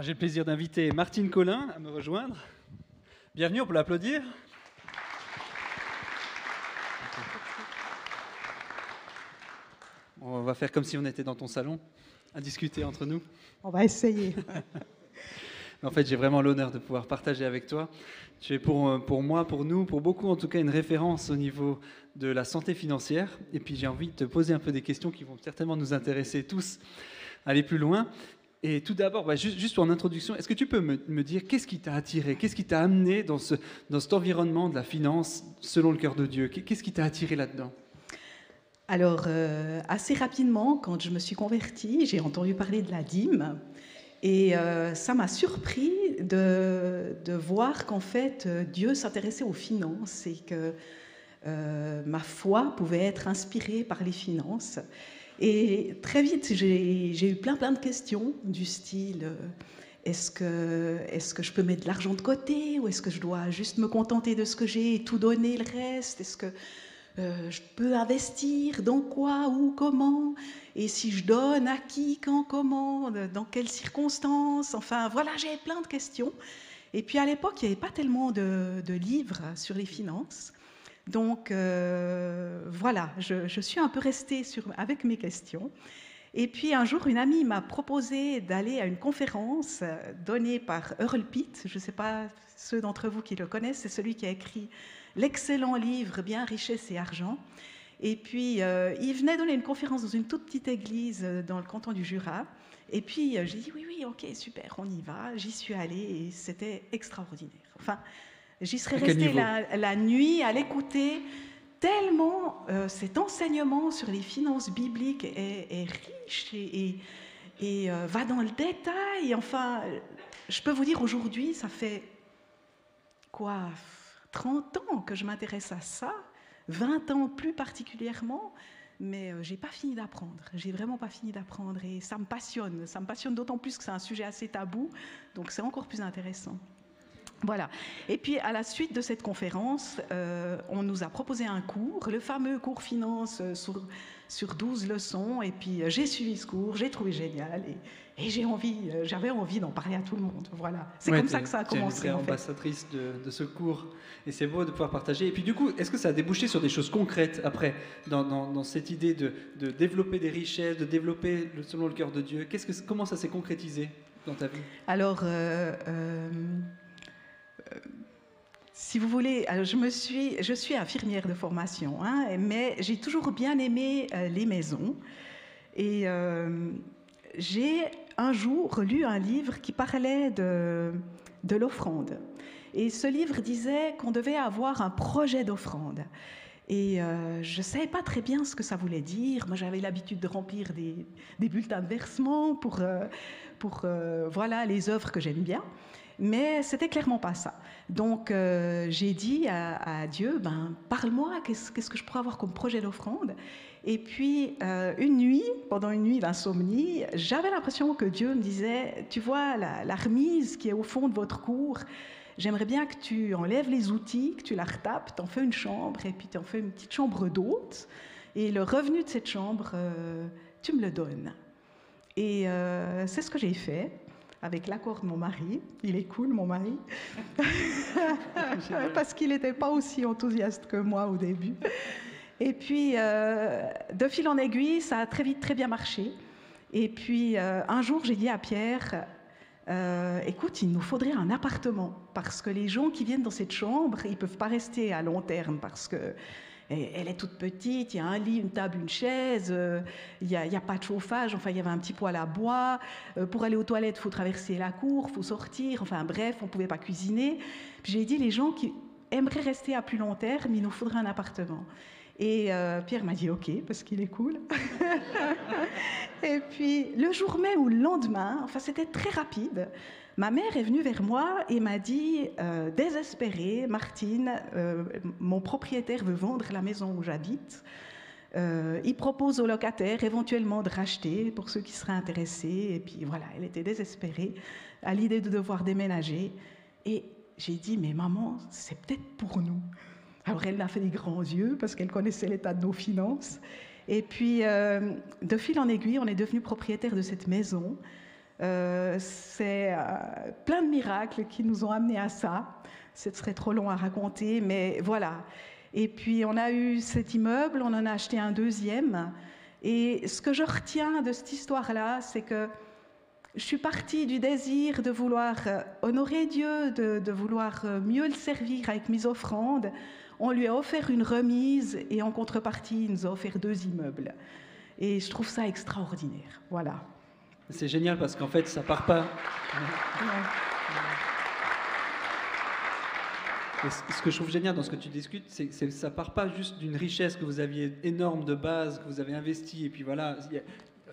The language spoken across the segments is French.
Ah, j'ai le plaisir d'inviter Martine Collin à me rejoindre. Bienvenue, on peut l'applaudir. On va faire comme si on était dans ton salon, à discuter entre nous. On va essayer. en fait, j'ai vraiment l'honneur de pouvoir partager avec toi. Tu es pour, pour moi, pour nous, pour beaucoup en tout cas, une référence au niveau de la santé financière. Et puis j'ai envie de te poser un peu des questions qui vont certainement nous intéresser tous, aller plus loin. Et tout d'abord, bah, juste, juste, en introduction, est-ce que tu peux me, dire qu'est-ce qui t'a attiré, qu'est-ce qui t'a amené dans, ce, dans cet environnement de la finance selon le cœur de Dieu? Qu'est-ce qui t'a attiré là-dedans? Alors, euh, assez rapidement, quand je me suis convertie, j'ai entendu parler de la dîme. Et euh, ça m'a surpris de, de voir qu'en fait, euh, Dieu s'intéressait aux finances et que ma foi pouvait être inspirée par les finances. Et très vite, j'ai eu plein plein de questions du style euh, est-ce que, est que je peux mettre de l'argent de côté ou est-ce que je dois juste me contenter de ce que j'ai et tout donner le reste? Est-ce que euh, je peux investir Dans quoi Où Comment? Et si je donne à qui Quand Comment? Dans quelles circonstances? Enfin voilà, j'avais plein de questions. Et puis à l'époque, il n'y avait pas tellement de, de livres sur les finances. Donc euh, voilà, je, suis un peu restée avec mes questions. Et puis un jour, une amie m'a proposé d'aller à une conférence donnée par Earl Pitt. Je ne sais pas ceux d'entre vous qui le connaissent, c'est celui qui a écrit l'excellent livre Bien, richesse et argent. Et puis, euh, il venait donner une conférence dans une toute petite église dans le canton du Jura. Et puis, euh, j'ai dit, oui, oui, ok, super, on y va. J'y suis allée et c'était extraordinaire. Enfin, J'y serais restée la, nuit à l'écouter, tellement euh, cet enseignement sur les finances bibliques est, riche et, et, euh, va dans le détail. Enfin, je peux vous dire aujourd'hui, ça fait quoi 30 ans que je m'intéresse à ça, 20 ans plus particulièrement, mais euh, j'ai pas fini d'apprendre. J'ai vraiment pas fini d'apprendre et ça me passionne. Ça me passionne d'autant plus que c'est un sujet assez tabou, donc c'est encore plus intéressant. Voilà. Et puis, à la suite de cette conférence, euh, on nous a proposé un cours, le fameux cours finance euh, sur, sur 12 leçons. Et puis, euh, j'ai suivi ce cours, j'ai trouvé génial. Et, j'ai envie, j'avais envie d'en parler à tout le monde. Voilà. C'est comme ça que ça a commencé. Tu es ambassadrice de, de, ce cours. Et c'est beau de pouvoir partager. Et puis, du coup, est-ce que ça a débouché sur des choses concrètes après, dans, dans, cette idée de, de, développer des richesses, de développer selon le cœur de Dieu? Qu'est-ce que, Comment ça s'est concrétisé dans ta vie? Alors, si vous voulez, suis, je suis infirmière de formation, hein, mais j'ai toujours bien aimé euh, les maisons. Et euh, j'ai un jour lu un livre qui parlait de, de l'offrande. Et ce livre disait qu'on devait avoir un projet d'offrande. Et euh, je ne savais pas très bien ce que ça voulait dire. Moi, j'avais l'habitude de remplir des, des, bulletins de versement pour, pour voilà, les œuvres que j'aime bien. Mais c'était clairement pas ça. Donc euh, j'ai dit à, Dieu, ben, parle-moi, qu'est-ce, que je pourrais avoir comme projet d'offrande? Et puis euh, une nuit, pendant une nuit d'insomnie, j'avais l'impression que Dieu me disait, tu vois, la, remise qui est au fond de votre cour, j'aimerais bien que tu enlèves les outils, que tu la retapes, en fais une chambre, et puis tu en fais une petite chambre d'hôte, et le revenu de cette chambre, euh, tu me le donnes. Et c'est ce que j'ai fait avec l'accord de mon mari. Il est cool, mon mari, parce qu'il n'était pas aussi enthousiaste que moi au début. Et puis, euh, de fil en aiguille, ça a très vite très bien marché. Et puis, euh, un jour, j'ai dit à Pierre, euh, écoute, il nous faudrait un appartement, parce que les gens qui viennent dans cette chambre, ils ne peuvent pas rester à long terme, parce que elle est toute petite, il y a un lit, une table, une chaise, euh, il n'y a, pas de chauffage, enfin il y avait un petit poêle à bois. Euh, pour aller aux toilettes, il faut traverser la cour, il faut sortir, enfin bref, on ne pouvait pas cuisiner. j'ai dit, les gens qui aimeraient rester à plus long terme, il nous faudrait un appartement. Et euh, Pierre m'a dit OK, parce qu'il est cool. et puis le jour même ou le lendemain, enfin c'était très rapide, Ma mère est venue vers moi et m'a dit, euh, désespérée, Martine, euh, mon propriétaire veut vendre la maison où j'habite. Euh, il propose aux locataires éventuellement de racheter pour ceux qui seraient intéressés. Et puis voilà, elle était désespérée à l'idée de devoir déménager. Et j'ai dit, mais maman, c'est peut-être pour nous. Alors elle a fait des grands yeux parce qu'elle connaissait l'état de nos finances. Et puis, de fil en aiguille, on est devenu propriétaire de cette maison. Euh, c'est euh, plein de miracles qui nous ont amenés à ça. Ce serait trop long à raconter, mais voilà. Et puis on a eu cet immeuble, on en a acheté un deuxième. Et ce que je retiens de cette histoire-là, c'est que je suis partie du désir de vouloir euh, honorer Dieu, de, vouloir mieux le servir avec mes offrandes. On lui a offert une remise et en contrepartie, il nous a offert deux immeubles. Et je trouve ça extraordinaire. Voilà. C'est génial parce qu'en fait, ça part pas. ce que je trouve génial dans ce que tu discutes, c'est que ça part pas juste d'une richesse que vous aviez énorme de base, que vous avez investi, et puis voilà,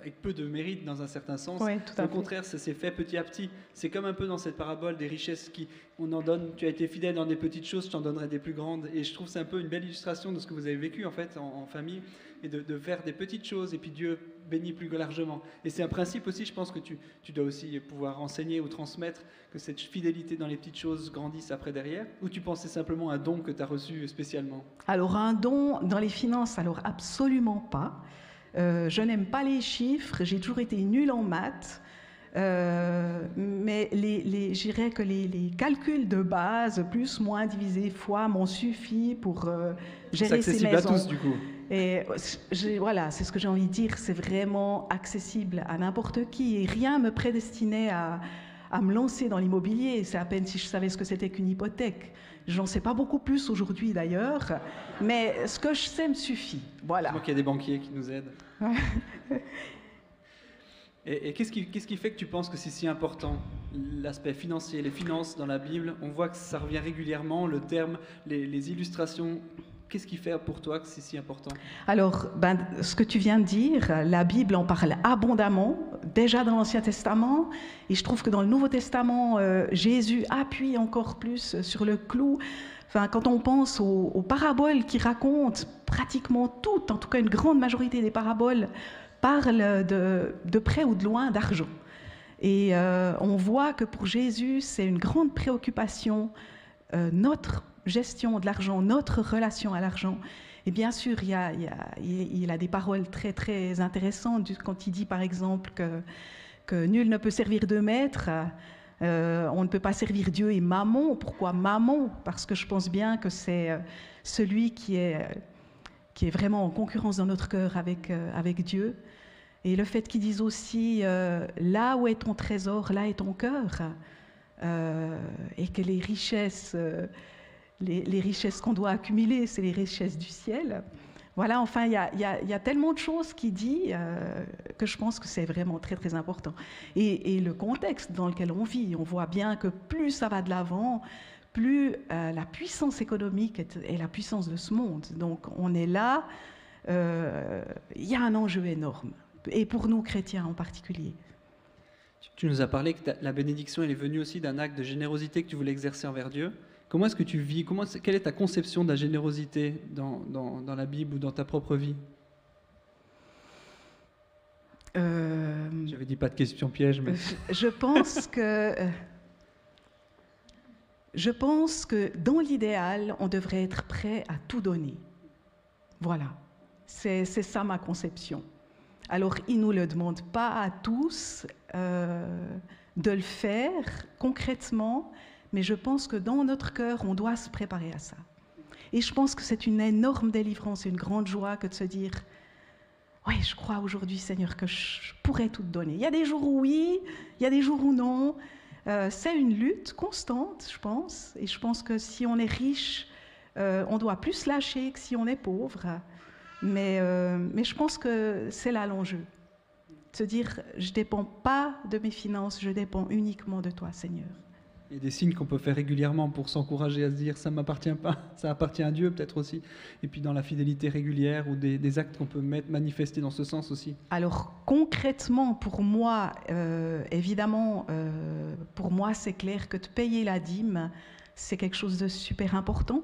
avec peu de mérite dans un certain sens. Au contraire, ça s'est fait petit à petit. C'est comme un peu dans cette parabole des richesses qui, on en donne, tu as été fidèle dans des petites choses, je t'en donnerai des plus grandes. Et je trouve c'est un peu une belle illustration de ce que vous avez vécu en fait en, famille, et de, de, faire des petites choses, et puis Dieu bénit plus largement. Et c'est un principe aussi, je pense que tu, tu dois aussi pouvoir enseigner ou transmettre que cette fidélité dans les petites choses grandisse après derrière, ou tu pensais simplement un don que tu as reçu spécialement? Alors un don dans les finances, alors absolument pas. Euh, je n'aime pas les chiffres, j'ai toujours été nulle en maths. Euh, mais les, les, j'irais que les, les, calculs de base, plus, moins, divisé, fois, m'ont suffi pour euh, gérer ces maisons. C'est accessible à tous, du coup. Et voilà, c'est ce que j'ai envie de dire, c'est vraiment accessible à n'importe qui. Et rien me prédestinait à, à me lancer dans l'immobilier. C'est à peine si je savais ce que c'était qu'une hypothèque. J'en sais pas beaucoup plus aujourd'hui d'ailleurs, mais ce que je sais me suffit. Voilà. Je qu'il y a des banquiers qui nous aident. et, qu'est-ce qui, qui, fait que tu penses que c'est si important l'aspect financier, les finances dans la Bible? On voit que ça revient régulièrement, le terme, les, les illustrations Qu'est-ce qui fait pour toi que c'est si important? Alors, ben, ce que tu viens de dire, la Bible en parle abondamment, déjà dans l'Ancien Testament, et je trouve que dans le Nouveau Testament, euh, Jésus appuie encore plus sur le clou. Enfin, quand on pense aux, paraboles qui racontent pratiquement toutes, en tout cas une grande majorité des paraboles, parlent de, de près ou de loin d'argent. Et euh, on voit que pour Jésus, c'est une grande préoccupation, euh, notre gestion de l'argent, notre relation à l'argent. Et bien sûr, il, a, des paroles très très intéressantes quand il dit par exemple que, nul ne peut servir de maître. Euh, on ne peut pas servir Dieu et Mammon. Pourquoi Mammon Parce que je pense bien que c'est euh, celui qui est, qui est vraiment en concurrence dans notre cœur avec, euh, avec Dieu. Et le fait qu'ils disent aussi, là où est ton trésor, là est ton cœur. et que les richesses les, richesses qu'on doit accumuler, c'est les richesses du ciel. Voilà, enfin, il y, a, tellement de choses qui dit euh, que je pense que c'est vraiment très, très important. Et, le contexte dans lequel on vit, on voit bien que plus ça va de l'avant, plus euh, la puissance économique est, la puissance de ce monde. Donc, on est là, euh, il y a un enjeu énorme, et pour nous, chrétiens en particulier. Tu nous as parlé que la bénédiction, elle est venue aussi d'un acte de générosité que tu voulais exercer envers Dieu. Comment est-ce que tu vis comment, Quelle est ta conception de la générosité dans, dans, la Bible ou dans ta propre vie? Euh, J'avais dit pas de questions pièges, mais... Je pense que... Je pense que dans l'idéal, on devrait être prêt à tout donner. Voilà, c'est ça ma conception. Alors, il ne nous le demande pas à tous euh, de le faire concrètement, mais je pense que dans notre cœur, on doit se préparer à ça. Et je pense que c'est une énorme délivrance, une grande joie que de se dire, oui, je crois aujourd'hui, Seigneur, que je pourrais tout te donner. Il y a des jours où oui, il y a des jours où non. Euh, c'est une lutte constante, je pense. Et je pense que si on est riche, euh, on doit plus lâcher que si on est pauvre. Mais, euh, mais je pense que c'est là l'enjeu. Se dire, je ne dépends pas de mes finances, je dépends uniquement de toi, Seigneur. A des signes qu'on peut faire régulièrement pour s'encourager à se dire ça m'appartient pas, ça appartient à Dieu peut-être aussi. Et puis dans la fidélité régulière ou des, actes qu'on peut mettre, manifester dans ce sens aussi. Alors concrètement, pour moi, euh, évidemment, euh, pour moi c'est clair que de payer la dîme, c'est quelque chose de super important.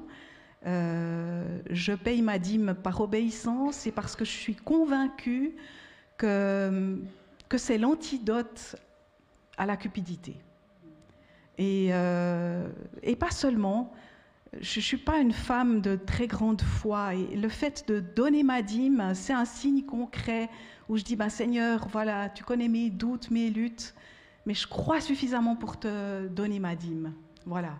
Euh, je paye ma dîme par obéissance et parce que je suis convaincue que, que c'est l'antidote à la cupidité. Euh, et, pas seulement, je ne suis pas une femme de très grande foi. Et le fait de donner ma dîme, c'est un signe concret où je dis, bah, Seigneur, voilà, tu connais mes doutes, mes luttes, mais je crois suffisamment pour te donner ma dîme. Voilà.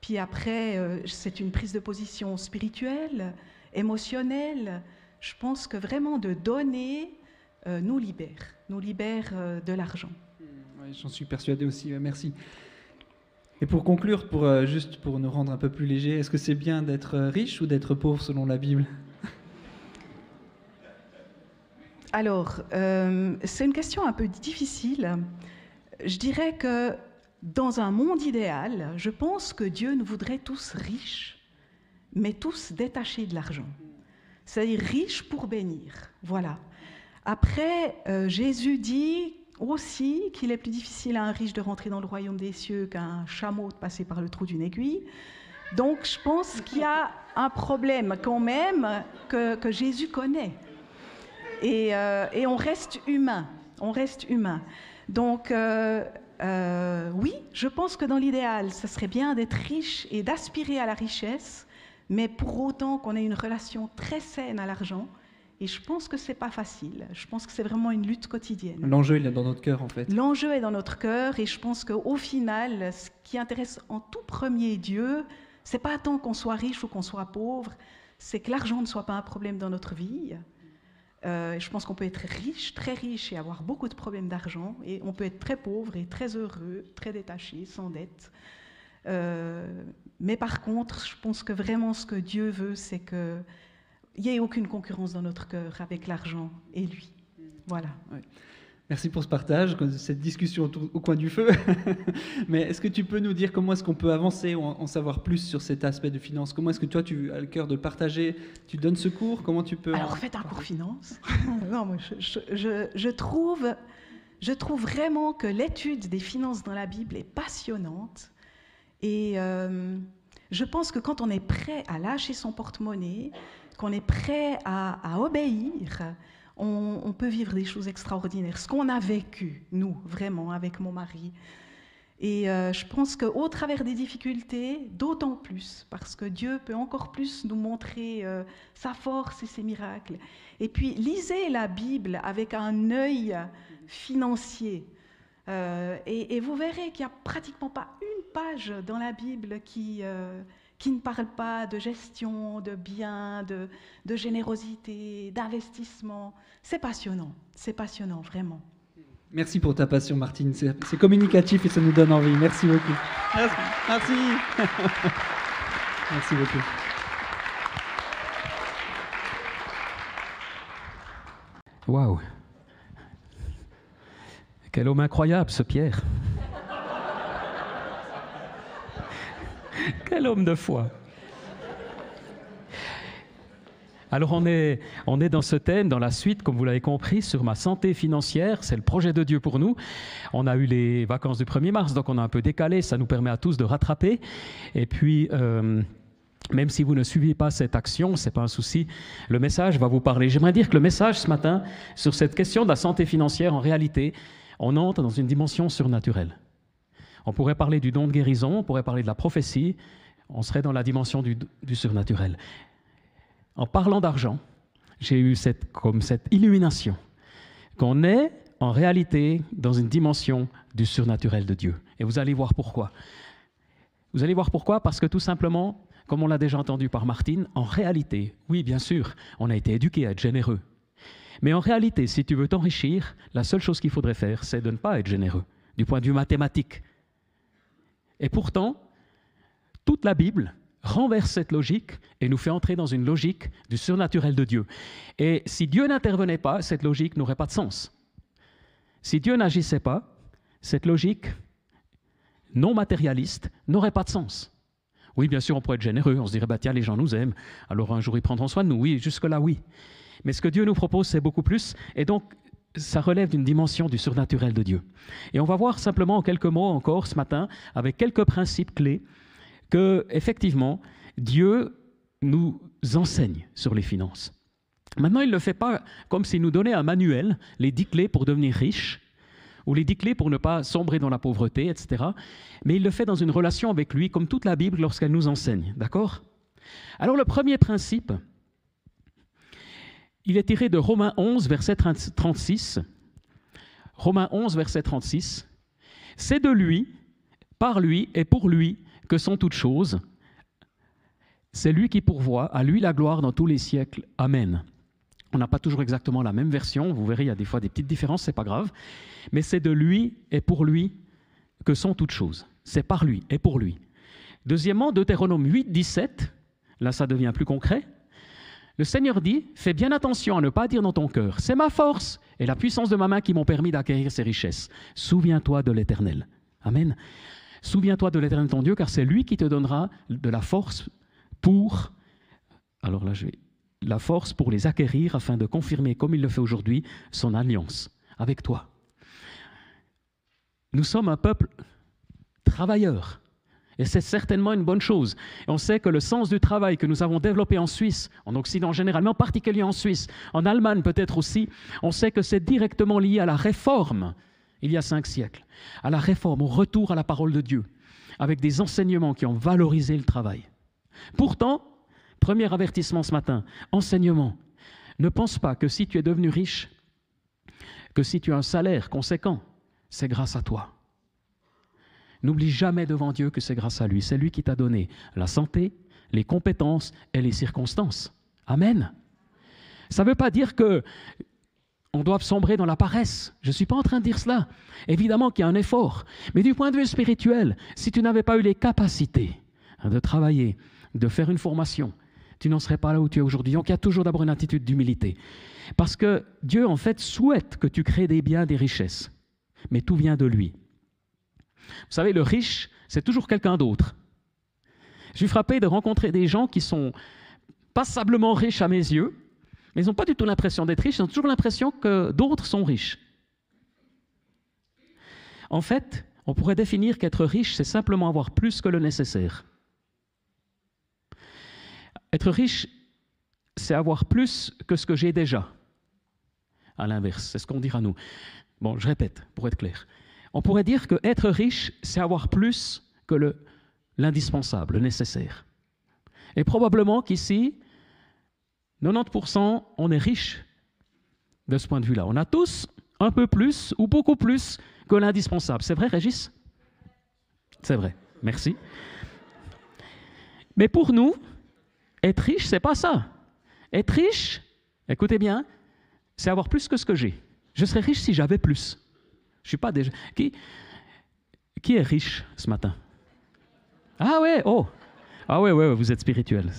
Puis après, euh, c'est une prise de position spirituelle, émotionnelle. Je pense que vraiment de donner euh, nous libère, nous libère de l'argent. Oui, J'en suis persuadé aussi, merci. Et pour conclure, pour, juste pour nous rendre un peu plus légers, est-ce que c'est bien d'être riche ou d'être pauvre selon la Bible? Alors, c'est une question un peu difficile. Je dirais que dans un monde idéal, je pense que Dieu nous voudrait tous riches, mais tous détachés de l'argent. C'est-à-dire riches pour bénir. Voilà. Après, euh, Jésus dit aussi qu'il est plus difficile à un riche de rentrer dans le royaume des cieux qu'à un chameau de passer par le trou d'une aiguille. Donc, je pense qu'il y a un problème quand même que, Jésus connaît. Et, euh, et, on reste humain. On reste humain. Donc, euh, euh, oui, je pense que dans l'idéal, ce serait bien d'être riche et d'aspirer à la richesse, mais pour autant qu'on ait une relation très saine à l'argent. Et je pense que c'est pas facile. Je pense que c'est vraiment une lutte quotidienne. L'enjeu, il est dans notre cœur, en fait. L'enjeu est dans notre cœur, et je pense qu'au final, ce qui intéresse en tout premier Dieu, c'est pas tant qu'on soit riche ou qu'on soit pauvre, c'est que l'argent ne soit pas un problème dans notre vie, euh, je pense qu'on peut être riche, très riche et avoir beaucoup de problèmes d'argent, et on peut être très pauvre et très heureux, très détaché, sans dette. Euh, mais par contre, je pense que vraiment ce que Dieu veut, c'est qu'il n'y ait aucune concurrence dans notre cœur avec l'argent et lui. Voilà. Merci pour ce partage, cette discussion au coin du feu. Mais est-ce que tu peux nous dire comment est-ce qu'on peut avancer ou en savoir plus sur cet aspect de finance? Comment est-ce que toi, tu as le cœur de partager? Tu donnes ce cours? Comment tu peux Alors, faites un cours finance. non, moi, je, trouve, je trouve vraiment que l'étude des finances dans la Bible est passionnante. Et euh, je pense que quand on est prêt à lâcher son porte-monnaie, qu'on est prêt à, obéir, on, peut vivre des choses extraordinaires. Ce qu'on a vécu, nous, vraiment, avec mon mari. Et euh, je pense qu'au travers des difficultés, d'autant plus, parce que Dieu peut encore plus nous montrer euh, sa force et ses miracles. Et puis, lisez la Bible avec un œil financier. Euh, et, et, vous verrez qu'il n'y a pratiquement pas une page dans la Bible qui, qui ne parle pas de gestion, de biens, de, de générosité, d'investissement. C'est passionnant, c'est passionnant, vraiment. Merci pour ta passion, Martine. C'est communicatif et ça nous donne envie. Merci beaucoup. Merci. Merci, Merci beaucoup. Waouh. Quel homme incroyable, ce Pierre. Quel homme de foi. Alors on est, on est dans ce thème, dans la suite, comme vous l'avez compris, sur ma santé financière. C'est le projet de Dieu pour nous. On a eu les vacances du 1er mars, donc on a un peu décalé. Ça nous permet à tous de rattraper. Et puis... Euh, même si vous ne suivez pas cette action, ce n'est pas un souci, le message va vous parler. J'aimerais dire que le message ce matin, sur cette question de la santé financière, en réalité, on entre dans une dimension surnaturelle. On pourrait parler du don de guérison, on pourrait parler de la prophétie, on serait dans la dimension du, surnaturel. En parlant d'argent, j'ai eu cette, comme cette illumination qu'on est en réalité dans une dimension du surnaturel de Dieu. Et vous allez voir pourquoi. Vous allez voir pourquoi Parce que tout simplement, comme on l'a déjà entendu par Martine, en réalité, oui, bien sûr, on a été éduqué à être généreux. Mais en réalité, si tu veux t'enrichir, la seule chose qu'il faudrait faire, c'est de ne pas être généreux, du point de vue mathématique. Et pourtant, toute la Bible renverse cette logique et nous fait entrer dans une logique du surnaturel de Dieu. Et si Dieu n'intervenait pas, cette logique n'aurait pas de sens. Si Dieu n'agissait pas, cette logique non matérialiste n'aurait pas de sens. Oui, bien sûr, on pourrait être généreux, on se dirait, bah, tiens, les gens nous aiment, alors un jour ils prendront soin de nous. Oui, jusque-là, oui. Mais ce que Dieu nous propose, c'est beaucoup plus. Et donc, ça relève d'une dimension du surnaturel de Dieu. Et on va voir simplement en quelques mots encore ce matin, avec quelques principes clés, que effectivement Dieu nous enseigne sur les finances. Maintenant, il ne le fait pas comme s'il nous donnait un manuel, les dix clés pour devenir riche, ou les dix clés pour ne pas sombrer dans la pauvreté, etc. Mais il le fait dans une relation avec lui, comme toute la Bible lorsqu'elle nous enseigne. D'accord? Alors le premier principe, il est tiré de Romains 11, verset 36. Romains 11, verset 36. C'est de lui, par lui et pour lui que sont toutes choses. C'est lui qui pourvoit, à lui la gloire dans tous les siècles. Amen. On n'a pas toujours exactement la même version, vous verrez, il y a des fois des petites différences, c'est pas grave. Mais c'est de lui et pour lui que sont toutes choses. C'est par lui et pour lui. Deuxièmement, Deutéronome 8, 17, là ça devient plus concret. Le Seigneur dit, fais bien attention à ne pas dire dans ton cœur, c'est ma force et la puissance de ma main qui m'ont permis d'acquérir ces richesses. Souviens-toi de l'Éternel. Amen. Souviens-toi de l'Éternel ton Dieu, car c'est lui qui te donnera de la force pour, alors là je la force pour les acquérir afin de confirmer, comme il le fait aujourd'hui, son alliance avec toi. Nous sommes un peuple travailleur. Et c'est certainement une bonne chose. On sait que le sens du travail que nous avons développé en Suisse, en Occident généralement, particulièrement en Suisse, en Allemagne peut-être aussi, on sait que c'est directement lié à la réforme, il y a cinq siècles, à la réforme, au retour à la parole de Dieu, avec des enseignements qui ont valorisé le travail. Pourtant, premier avertissement ce matin, enseignement, ne pense pas que si tu es devenu riche, que si tu as un salaire conséquent, c'est grâce à toi. N'oublie jamais devant Dieu que c'est grâce à lui. C'est lui qui t'a donné la santé, les compétences et les circonstances. Amen. Ça ne veut pas dire que on doit sombrer dans la paresse. Je ne suis pas en train de dire cela. Évidemment qu'il y a un effort. Mais du point de vue spirituel, si tu n'avais pas eu les capacités de travailler, de faire une formation, tu n'en serais pas là où tu es aujourd'hui. Donc il y a toujours d'abord une attitude d'humilité. Parce que Dieu, en fait, souhaite que tu crées des biens, des richesses. Mais tout vient de lui. Vous savez, le riche, c'est toujours quelqu'un d'autre. Je suis frappé de rencontrer des gens qui sont passablement riches à mes yeux, mais ils n'ont pas du tout l'impression d'être riches, ils ont toujours l'impression que d'autres sont riches. En fait, on pourrait définir qu'être riche, c'est simplement avoir plus que le nécessaire. Être riche, c'est avoir plus que ce que j'ai déjà. À l'inverse, c'est ce qu'on dira nous. Bon, je répète, pour être clair. On pourrait dire que être riche, c'est avoir plus que l'indispensable, le, nécessaire. Et probablement qu'ici, 90%, on est riche de ce point de vue-là. On a tous un peu plus ou beaucoup plus que l'indispensable. C'est vrai, Régis? C'est vrai. Merci. Mais pour nous, être riche, c'est pas ça. Être riche, écoutez bien, c'est avoir plus que ce que j'ai. Je serais riche si j'avais plus. Je suis pas déjà. Qui, qui est riche ce matin? Ah ouais, oh Ah ouais, ouais, vous êtes spirituel.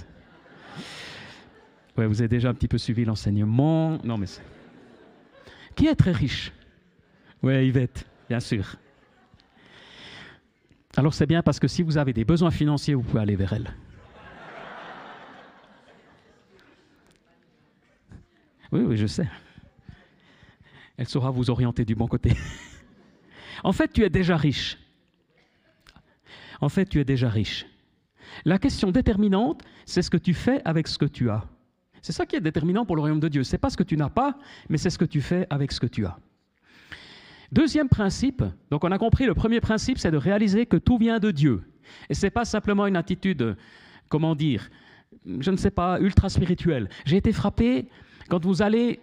Ouais, vous avez déjà un petit peu suivi l'enseignement. Non, mais. Qui est très riche? Ouais, Yvette, bien sûr. Alors c'est bien parce que si vous avez des besoins financiers, vous pouvez aller vers elle. Oui, oui, je sais. Elle saura vous orienter du bon côté. En fait, tu es déjà riche. En fait, tu es déjà riche. La question déterminante, c'est ce que tu fais avec ce que tu as. C'est ça qui est déterminant pour le royaume de Dieu. Ce n'est pas ce que tu n'as pas, mais c'est ce que tu fais avec ce que tu as. Deuxième principe, donc on a compris, le premier principe, c'est de réaliser que tout vient de Dieu. Et ce n'est pas simplement une attitude, comment dire, je ne sais pas, ultra spirituelle. J'ai été frappé quand vous allez,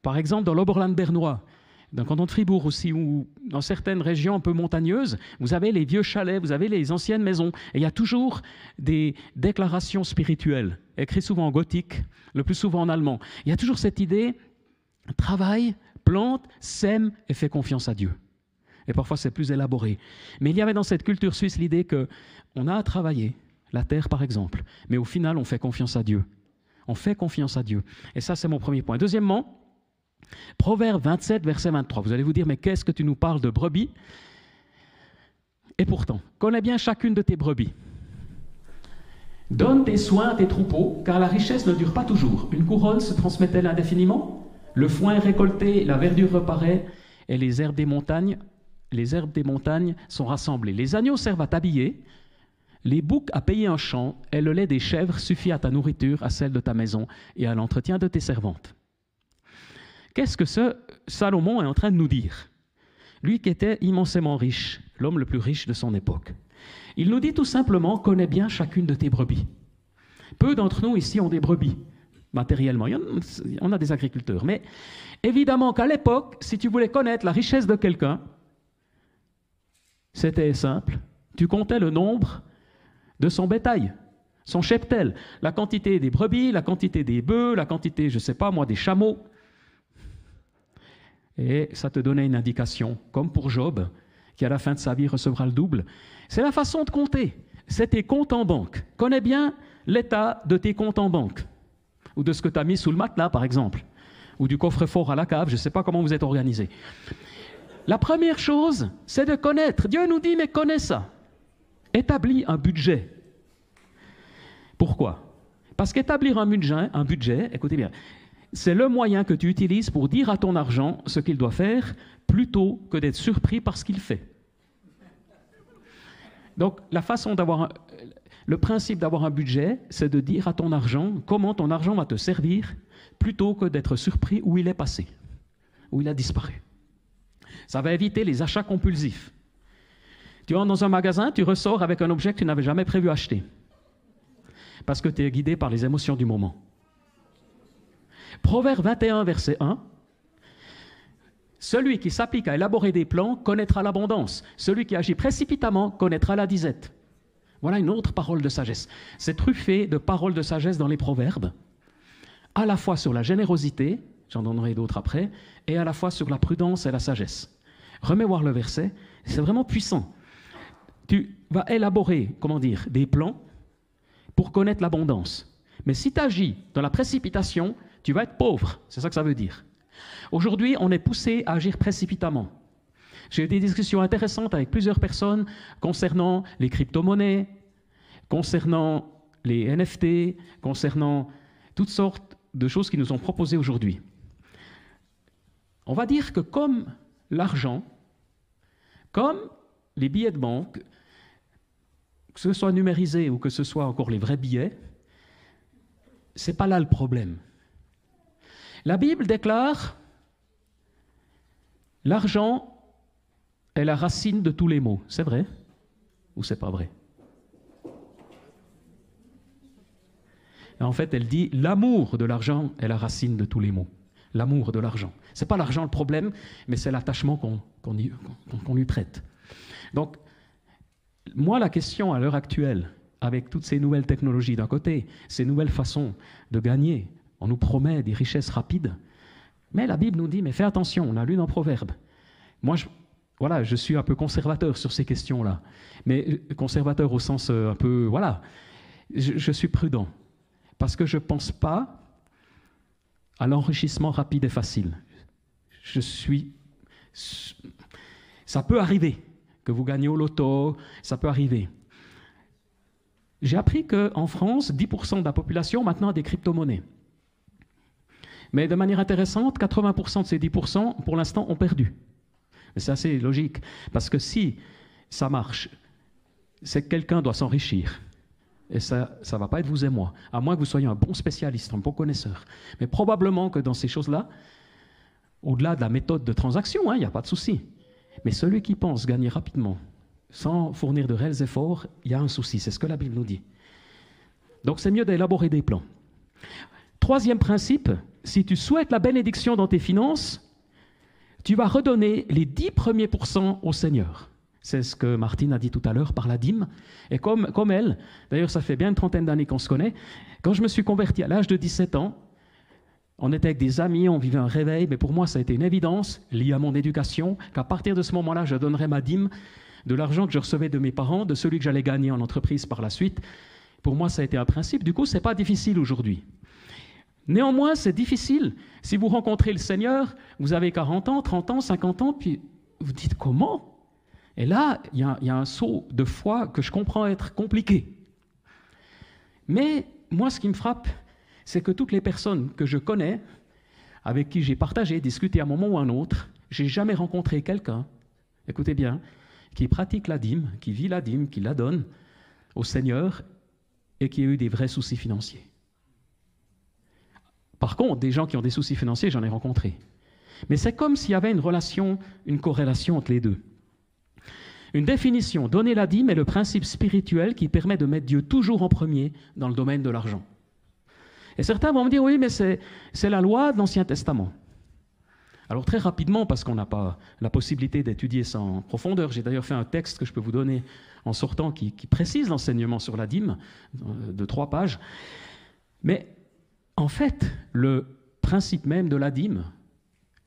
par exemple, dans l'Oberland bernois, dans le canton de Fribourg aussi, ou dans certaines régions un peu montagneuses, vous avez les vieux chalets, vous avez les anciennes maisons, et il y a toujours des déclarations spirituelles, écrites souvent en gothique, le plus souvent en allemand. Il y a toujours cette idée, travaille, plante, sème et fais confiance à Dieu. Et parfois c'est plus élaboré. Mais il y avait dans cette culture suisse l'idée que on a à travailler, la terre par exemple, mais au final on fait confiance à Dieu. On fait confiance à Dieu. Et ça c'est mon premier point. Deuxièmement, Proverbe 27, verset 23. Vous allez vous dire, mais qu'est-ce que tu nous parles de brebis? Et pourtant, connais bien chacune de tes brebis. Donne tes soins à tes troupeaux, car la richesse ne dure pas toujours. Une couronne se transmet-elle indéfiniment? Le foin est récolté, la verdure reparaît, et les herbes des montagnes, des montagnes sont rassemblées. Les agneaux servent à t'habiller, les boucs à payer un champ, et le lait des chèvres suffit à ta nourriture, à celle de ta maison et à l'entretien de tes servantes. Qu'est-ce que ce Salomon est en train de nous dire? Lui qui était immensément riche, l'homme le plus riche de son époque. Il nous dit tout simplement, connais bien chacune de tes brebis. Peu d'entre nous ici ont des brebis, matériellement. On a des agriculteurs. Mais évidemment qu'à l'époque, si tu voulais connaître la richesse de quelqu'un, C'était simple. Tu comptais le nombre de son bétail, son cheptel, la quantité des brebis, la quantité des bœufs, la quantité, je ne sais pas moi, des chameaux. Et ça te donnait une indication, comme pour Job, qui à la fin de sa vie recevra le double. C'est la façon de compter. C'est tes comptes en banque. Connais bien l'état de tes comptes en banque. Ou de ce que tu as mis sous le matelas, par exemple. Ou du coffre-fort à la cave. Je ne sais pas comment vous êtes organisé. La première chose, c'est de connaître. Dieu nous dit, mais connais ça. Établis un budget. Pourquoi? Parce qu'établir un budget, un budget, écoutez bien, c'est le moyen que tu utilises pour dire à ton argent ce qu'il doit faire plutôt que d'être surpris par ce qu'il fait. Donc, la façon d'avoir le principe d'avoir un budget, c'est de dire à ton argent comment ton argent va te servir plutôt que d'être surpris où il est passé, où il a disparu. Ça va éviter les achats compulsifs. Tu entres dans un magasin, tu ressors avec un objet que tu n'avais jamais prévu acheter. Parce que tu es guidé par les émotions du moment. Proverbe 21, verset 1. Celui qui s'applique à élaborer des plans connaîtra l'abondance. Celui qui agit précipitamment connaîtra la disette. Voilà une autre parole de sagesse. C'est truffé de paroles de sagesse dans les proverbes, à la fois sur la générosité, j'en donnerai d'autres après, et à la fois sur la prudence et la sagesse. Remets voir le verset, c'est vraiment puissant. Tu vas élaborer, comment dire, des plans pour connaître l'abondance. Mais si tu agis dans la précipitation, tu vas être pauvre. C'est ça que ça veut dire. Aujourd'hui, on est poussé à agir précipitamment. J'ai eu des discussions intéressantes avec plusieurs personnes concernant les crypto-monnaies, concernant les NFT, concernant toutes sortes de choses qui nous sont proposées aujourd'hui. On va dire que comme l'argent, comme les billets de banque, que ce soit numérisé ou que ce soit encore les vrais billets, ce n'est pas là le problème. La Bible déclare l'argent est la racine de tous les maux. C'est vrai ou c'est pas vrai? En fait, elle dit l'amour de l'argent est la racine de tous les maux. L'amour de l'argent. Ce n'est pas l'argent le problème, mais c'est l'attachement qu'on lui prête. Donc, moi, la question à l'heure actuelle, avec toutes ces nouvelles technologies d'un côté, ces nouvelles façons de gagner, on nous promet des richesses rapides, mais la Bible nous dit, mais fais attention, on a lu dans Proverbe. Moi, je, voilà, je suis un peu conservateur sur ces questions-là, mais conservateur au sens euh, un peu, voilà, je, suis prudent, parce que je ne pense pas à l'enrichissement rapide et facile. Je suis... Ça peut arriver que vous gagnez au loto, ça peut arriver. J'ai appris qu'en France, 10% de la population maintenant a des crypto-monnaies. Mais de manière intéressante, 80% de ces 10%, pour l'instant, ont perdu. C'est assez logique, parce que si ça marche, c'est que quelqu'un doit s'enrichir. Et ça ne va pas être vous et moi, à moins que vous soyez un bon spécialiste, un bon connaisseur. Mais probablement que dans ces choses-là, au-delà de la méthode de transaction, hein, il n'y a pas de souci. Mais celui qui pense gagner rapidement, sans fournir de réels efforts, il y a un souci. C'est ce que la Bible nous dit. Donc c'est mieux d'élaborer des plans. Troisième principe, si tu souhaites la bénédiction dans tes finances, tu vas redonner les dix premiers pourcents au Seigneur. C'est ce que Martine a dit tout à l'heure par la dîme. Et comme, comme elle, d'ailleurs ça fait bien une trentaine d'années qu'on se connaît, quand je me suis converti à l'âge de 17 ans, on était avec des amis, on vivait un réveil, mais pour moi ça a été une évidence liée à mon éducation, qu'à partir de ce moment-là, je donnerais ma dîme de l'argent que je recevais de mes parents, de celui que j'allais gagner en entreprise par la suite. Pour moi, ça a été un principe. Du coup, ce n'est pas difficile aujourd'hui. Néanmoins, c'est difficile. Si vous rencontrez le Seigneur, vous avez 40 ans, 30 ans, 50 ans, puis vous dites comment? Et là, il y, a un saut de foi que je comprends être compliqué. Mais moi, ce qui me frappe, c'est que toutes les personnes que je connais, avec qui j'ai partagé, discuté à un moment ou à un autre, j'ai jamais rencontré quelqu'un, écoutez bien, qui pratique la dîme, qui vit la dîme, qui la donne au Seigneur et qui a eu des vrais soucis financiers. Par contre, des gens qui ont des soucis financiers, j'en ai rencontré. Mais c'est comme s'il y avait une relation, une corrélation entre les deux. Une définition, donner la dîme est le principe spirituel qui permet de mettre Dieu toujours en premier dans le domaine de l'argent. Et certains vont me dire, oui, mais c'est la loi de l'Ancien Testament. Alors très rapidement, parce qu'on n'a pas la possibilité d'étudier ça en profondeur, j'ai d'ailleurs fait un texte que je peux vous donner en sortant qui, précise l'enseignement sur la dîme euh, de trois pages. Mais en fait, le principe même de la dîme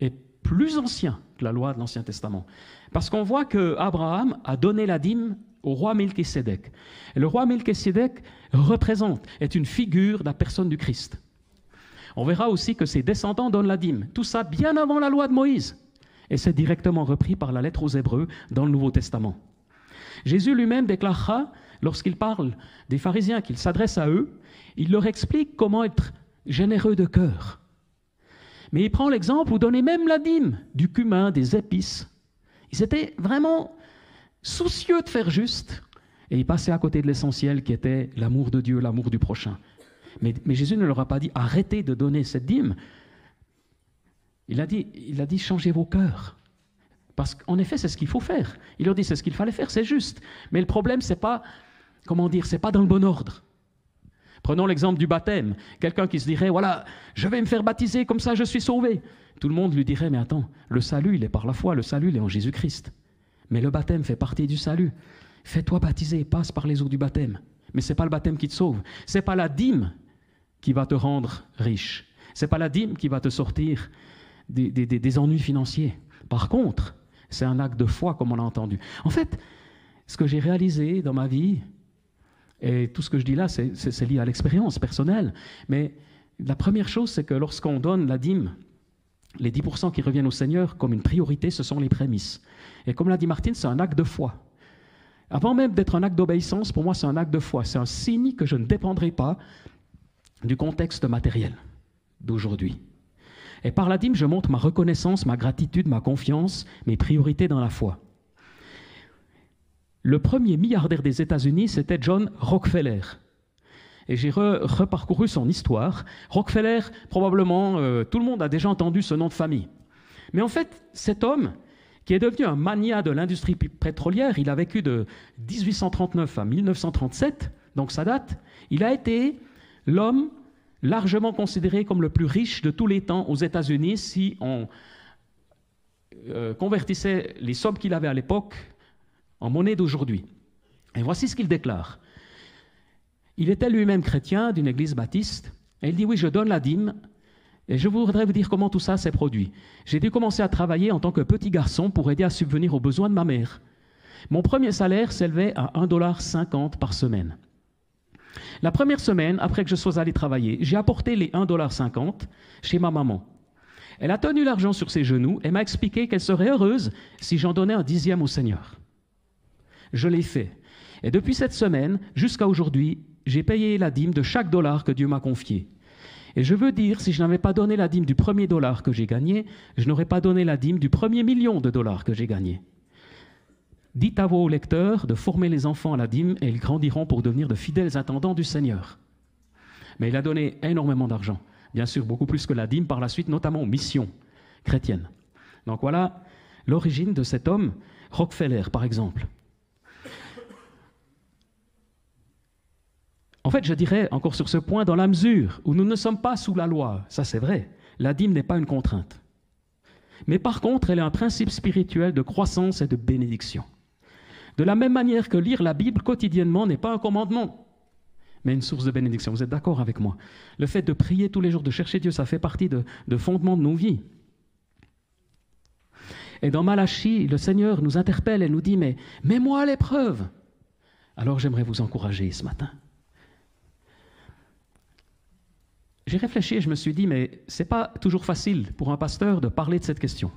est plus ancien que la loi de l'Ancien Testament. Parce qu'on voit que Abraham a donné la dîme au roi Melchisédek. Et le roi Melchisédek représente, est une figure de la personne du Christ. On verra aussi que ses descendants donnent la dîme. Tout ça bien avant la loi de Moïse. Et c'est directement repris par la lettre aux Hébreux dans le Nouveau Testament. Jésus lui-même déclarera, lorsqu'il parle des pharisiens, qu'il s'adresse à eux, il leur explique comment être généreux de cœur. Mais il prend l'exemple où donner même la dîme, du cumin, des épices. Ils étaient vraiment soucieux de faire juste, et ils passaient à côté de l'essentiel qui était l'amour de Dieu, l'amour du prochain. Mais, Jésus ne leur a pas dit arrêtez de donner cette dîme. Il a dit, il a dit changez vos cœurs. Parce qu'en effet, c'est ce qu'il faut faire. Il leur dit c'est ce qu'il fallait faire, c'est juste. Mais le problème, c'est pas, comment dire, c'est pas dans le bon ordre. Prenons l'exemple du baptême. Quelqu'un qui se dirait, voilà, je vais me faire baptiser, comme ça je suis sauvé. Tout le monde lui dirait, mais attends, le salut, il est par la foi, le salut, il est en Jésus-Christ. Mais le baptême fait partie du salut. Fais-toi baptiser, passe par les eaux du baptême. Mais ce n'est pas le baptême qui te sauve. Ce n'est pas la dîme qui va te rendre riche. Ce n'est pas la dîme qui va te sortir des, des ennuis financiers. Par contre, c'est un acte de foi, comme on l'a entendu. En fait, ce que j'ai réalisé dans ma vie, et tout ce que je dis là, c'est lié à l'expérience personnelle, mais la première chose, c'est que lorsqu'on donne la dîme, les 10% qui reviennent au Seigneur comme une priorité, ce sont les prémices. Et comme l'a dit Martine, c'est un acte de foi. Avant même d'être un acte d'obéissance, pour moi, c'est un acte de foi. C'est un signe que je ne dépendrai pas du contexte matériel d'aujourd'hui. Et par la dîme, je montre ma reconnaissance, ma gratitude, ma confiance, mes priorités dans la foi. Le premier milliardaire des États-Unis, c'était John Rockefeller. Et j'ai reparcouru son histoire. Rockefeller, probablement, euh, tout le monde a déjà entendu ce nom de famille. Mais en fait, cet homme, qui est devenu un mania de l'industrie pétrolière, il a vécu de 1839 à 1937, donc ça date, il a été l'homme largement considéré comme le plus riche de tous les temps aux États-Unis si on euh, convertissait les sommes qu'il avait à l'époque en monnaie d'aujourd'hui. Et voici ce qu'il déclare. Il était lui-même chrétien d'une église baptiste, et il dit, oui, je donne la dîme, et je voudrais vous dire comment tout ça s'est produit. J'ai dû commencer à travailler en tant que petit garçon pour aider à subvenir aux besoins de ma mère. Mon premier salaire s'élevait à 1,50$ par semaine. La première semaine, après que je sois allé travailler, j'ai apporté les 1,50$ chez ma maman. Elle a tenu l'argent sur ses genoux et m'a expliqué qu'elle serait heureuse si j'en donnais un dixième au Seigneur. Je l'ai fait. Et depuis cette semaine jusqu'à aujourd'hui, j'ai payé la dîme de chaque dollar que Dieu m'a confié. Et je veux dire, si je n'avais pas donné la dîme du premier dollar que j'ai gagné, je n'aurais pas donné la dîme du premier million de dollars que j'ai gagné. Dites à vos lecteurs de former les enfants à la dîme et ils grandiront pour devenir de fidèles attendants du Seigneur. Mais il a donné énormément d'argent, bien sûr beaucoup plus que la dîme par la suite, notamment aux missions chrétiennes. Donc voilà l'origine de cet homme, Rockefeller par exemple. En fait, je dirais encore sur ce point, dans la mesure où nous ne sommes pas sous la loi, ça c'est vrai, la dîme n'est pas une contrainte. Mais par contre, elle est un principe spirituel de croissance et de bénédiction. De la même manière que lire la Bible quotidiennement n'est pas un commandement, mais une source de bénédiction. Vous êtes d'accord avec moi? Le fait de prier tous les jours, de chercher Dieu, ça fait partie de, de fondements de nos vies. Et dans Malachie, le Seigneur nous interpelle et nous dit, mais mets-moi à l'épreuve. Alors j'aimerais vous encourager ce matin. J'ai réfléchi et je me suis dit, mais c'est pas toujours facile pour un pasteur de parler de cette question.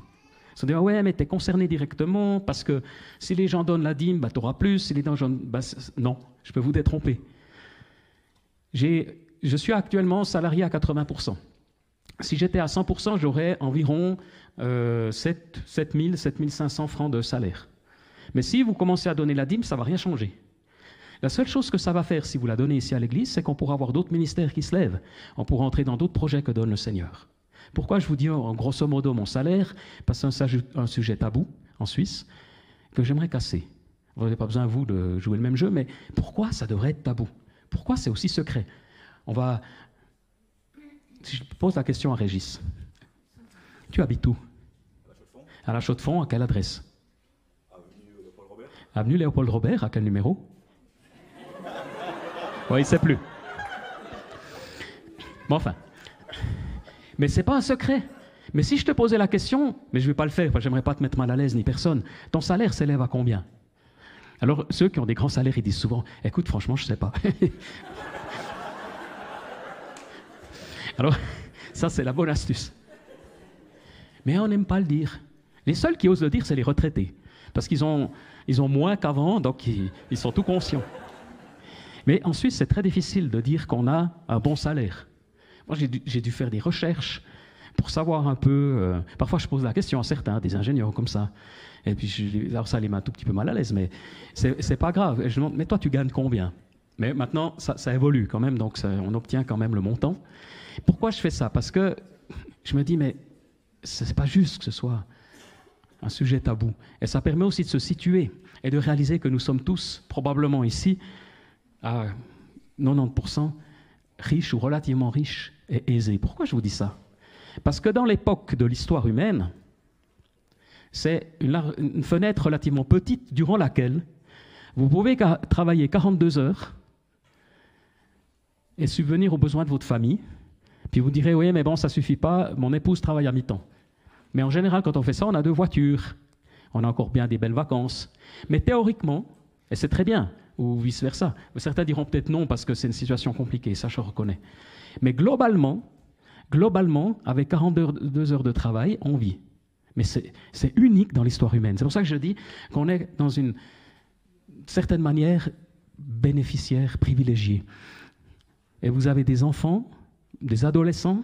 Se dire, ouais, mais tu es concerné directement parce que si les gens donnent la dîme, bah, tu auras plus. Si les gens bah, non, je peux vous détromper. Je suis actuellement salarié à 80%. Si j'étais à 100%, j'aurais environ euh, 7, 7 7500 francs de salaire. Mais si vous commencez à donner la dîme, ça ne va rien changer. La seule chose que ça va faire si vous la donnez ici à l'Église, c'est qu'on pourra avoir d'autres ministères qui se lèvent. On pourra entrer dans d'autres projets que donne le Seigneur. Pourquoi je vous dis en grosso modo mon salaire? Parce que c'est un, sujet tabou en Suisse que j'aimerais casser. Vous n'avez pas besoin, vous, de jouer le même jeu, mais pourquoi ça devrait être tabou? Pourquoi c'est aussi secret? On va. Si je pose la question à Régis, tu habites où? À la Chaux-de-Fonds, à quelle adresse? Avenue Léopold Robert. Avenue Léopold Robert, à quel numéro? Oui, il sait plus. Bon, enfin. Mais ce n'est pas un secret. Mais si je te posais la question, mais je vais pas le faire, j'aimerais pas te mettre mal à l'aise ni personne, ton salaire s'élève à combien? Alors, ceux qui ont des grands salaires, ils disent souvent, écoute, franchement, je sais pas. Alors, ça, c'est la bonne astuce. Mais on n'aime pas le dire. Les seuls qui osent le dire, c'est les retraités. Parce qu'ils ont, ils ont moins qu'avant, donc ils sont tout conscients. Mais en Suisse, c'est très difficile de dire qu'on a un bon salaire. Moi, j'ai dû, faire des recherches pour savoir un peu. Euh, parfois, je pose la question à certains, des ingénieurs comme ça. Et puis, alors ça les met un tout petit peu mal à l'aise, mais c'est pas grave. je demande, mais toi, tu gagnes combien? Mais maintenant, ça, évolue quand même, donc on obtient quand même le montant. Pourquoi je fais ça? Parce que je me dis, mais ce n'est pas juste que ce soit un sujet tabou. Et ça permet aussi de se situer et de réaliser que nous sommes tous, probablement ici, à 90%, riches ou relativement riches et aisés. Pourquoi je vous dis ça? Parce que dans l'époque de l'histoire humaine, c'est une, fenêtre relativement petite durant laquelle vous pouvez travailler 42 heures et subvenir aux besoins de votre famille. Puis vous direz, oui, mais bon, ça suffit pas, mon épouse travaille à mi-temps. Mais en général, quand on fait ça, on a deux voitures. On a encore bien des belles vacances. Mais théoriquement, et c'est très bien, ou vice-versa. Certains diront peut-être non parce que c'est une situation compliquée, ça je reconnais. Mais globalement, globalement, avec 42 heures de travail, on vit. Mais c'est unique dans l'histoire humaine. C'est pour ça que je dis qu'on est dans une certaine manière bénéficiaire, privilégié. Et vous avez des enfants, des adolescents,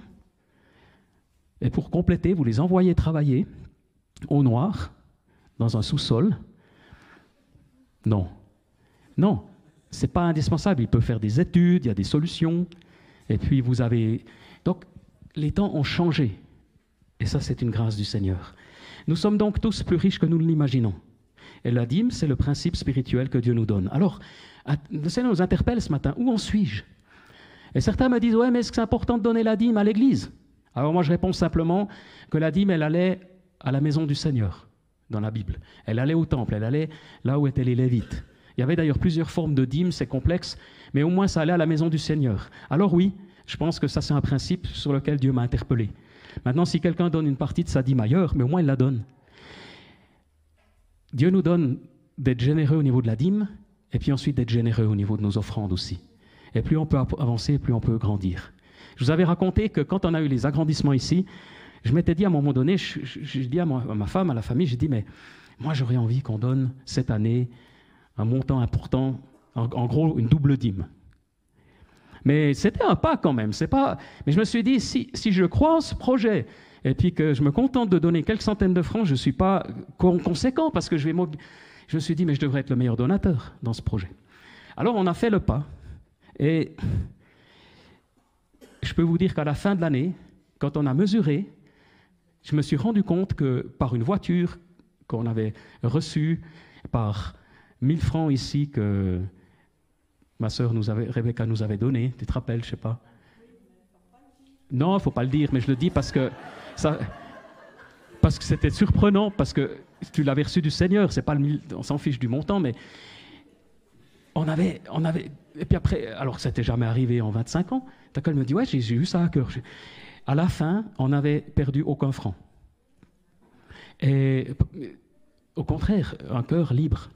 et pour compléter, vous les envoyez travailler au noir, dans un sous-sol. Non. Non, ce n'est pas indispensable. Il peut faire des études, il y a des solutions. Et puis vous avez. Donc, les temps ont changé. Et ça, c'est une grâce du Seigneur. Nous sommes donc tous plus riches que nous l'imaginons. Et la dîme, c'est le principe spirituel que Dieu nous donne. Alors, le Seigneur nous interpelle ce matin. Où en suis-je? Et certains me disent Ouais, mais est-ce que c'est important de donner la dîme à l'Église? Alors moi je réponds simplement que la dîme, elle allait à la maison du Seigneur dans la Bible. Elle allait au temple, elle allait là où étaient les Lévites. Il y avait d'ailleurs plusieurs formes de dîmes, c'est complexe, mais au moins ça allait à la maison du Seigneur. Alors oui, je pense que ça c'est un principe sur lequel Dieu m'a interpellé. Maintenant, si quelqu'un donne une partie de sa dîme ailleurs, mais au moins il la donne. Dieu nous donne d'être généreux au niveau de la dîme, et puis ensuite d'être généreux au niveau de nos offrandes aussi. Et plus on peut avancer, plus on peut grandir. Je vous avais raconté que quand on a eu les agrandissements ici, je m'étais dit à un moment donné, je, dis à ma, femme, à la famille, j'ai dit, mais moi j'aurais envie qu'on donne cette année un montant important, en, gros une double dîme. Mais c'était un pas quand même. C'est pas. Mais je me suis dit, si, si je crois en ce projet et puis que je me contente de donner quelques centaines de francs, je ne suis pas conséquent parce que je vais. Je me suis dit, mais je devrais être le meilleur donateur dans ce projet. Alors on a fait le pas et je peux vous dire qu'à la fin de l'année, quand on a mesuré, je me suis rendu compte que par une voiture qu'on avait reçue, par 1000 francs ici que ma sœur nous avait, Rebecca nous avait donné, tu te rappelles, je sais pas. Non, faut pas le dire, mais je le dis parce que ça, parce que c'était surprenant, parce que tu l'avais reçu du Seigneur, c'est pas le, on s'en fiche du montant, mais on avait, on avait, et puis après, alors ça n'était jamais arrivé en 25 ans, D'accord, me dit, ouais, j'ai eu ça à cœur. À la fin, on n'avait perdu aucun franc. Et au contraire, un cœur libre.